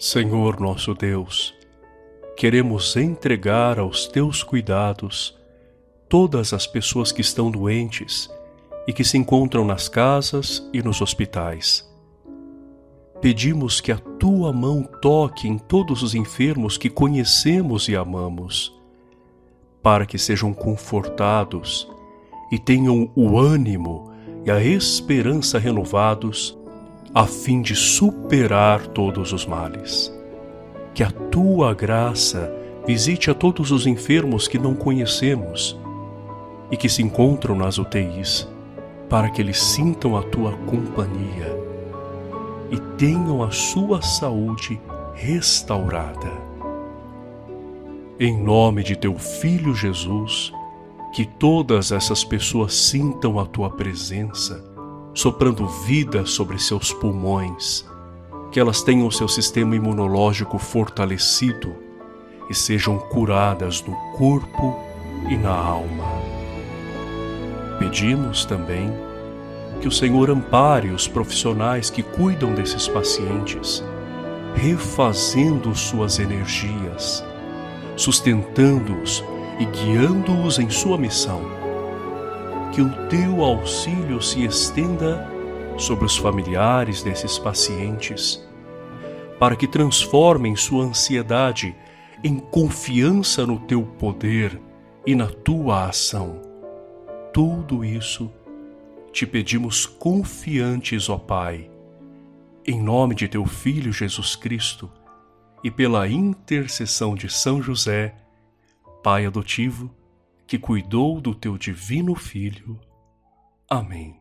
Senhor nosso Deus, queremos entregar aos teus cuidados todas as pessoas que estão doentes e que se encontram nas casas e nos hospitais. Pedimos que a tua mão toque em todos os enfermos que conhecemos e amamos, para que sejam confortados e tenham o ânimo e a esperança renovados a fim de superar todos os males. Que a tua graça visite a todos os enfermos que não conhecemos e que se encontram nas UTIs, para que eles sintam a tua companhia e tenham a sua saúde restaurada. Em nome de teu Filho Jesus, que todas essas pessoas sintam a tua presença soprando vida sobre seus pulmões, que elas tenham seu sistema imunológico fortalecido e sejam curadas no corpo e na alma. Pedimos também que o Senhor ampare os profissionais que cuidam desses pacientes, refazendo suas energias, sustentando-os e guiando-os em sua missão que o teu auxílio se estenda sobre os familiares desses pacientes, para que transformem sua ansiedade em confiança no teu poder e na tua ação. Tudo isso te pedimos confiantes, ó Pai, em nome de teu Filho Jesus Cristo e pela intercessão de São José, Pai adotivo que cuidou do teu divino Filho. Amém.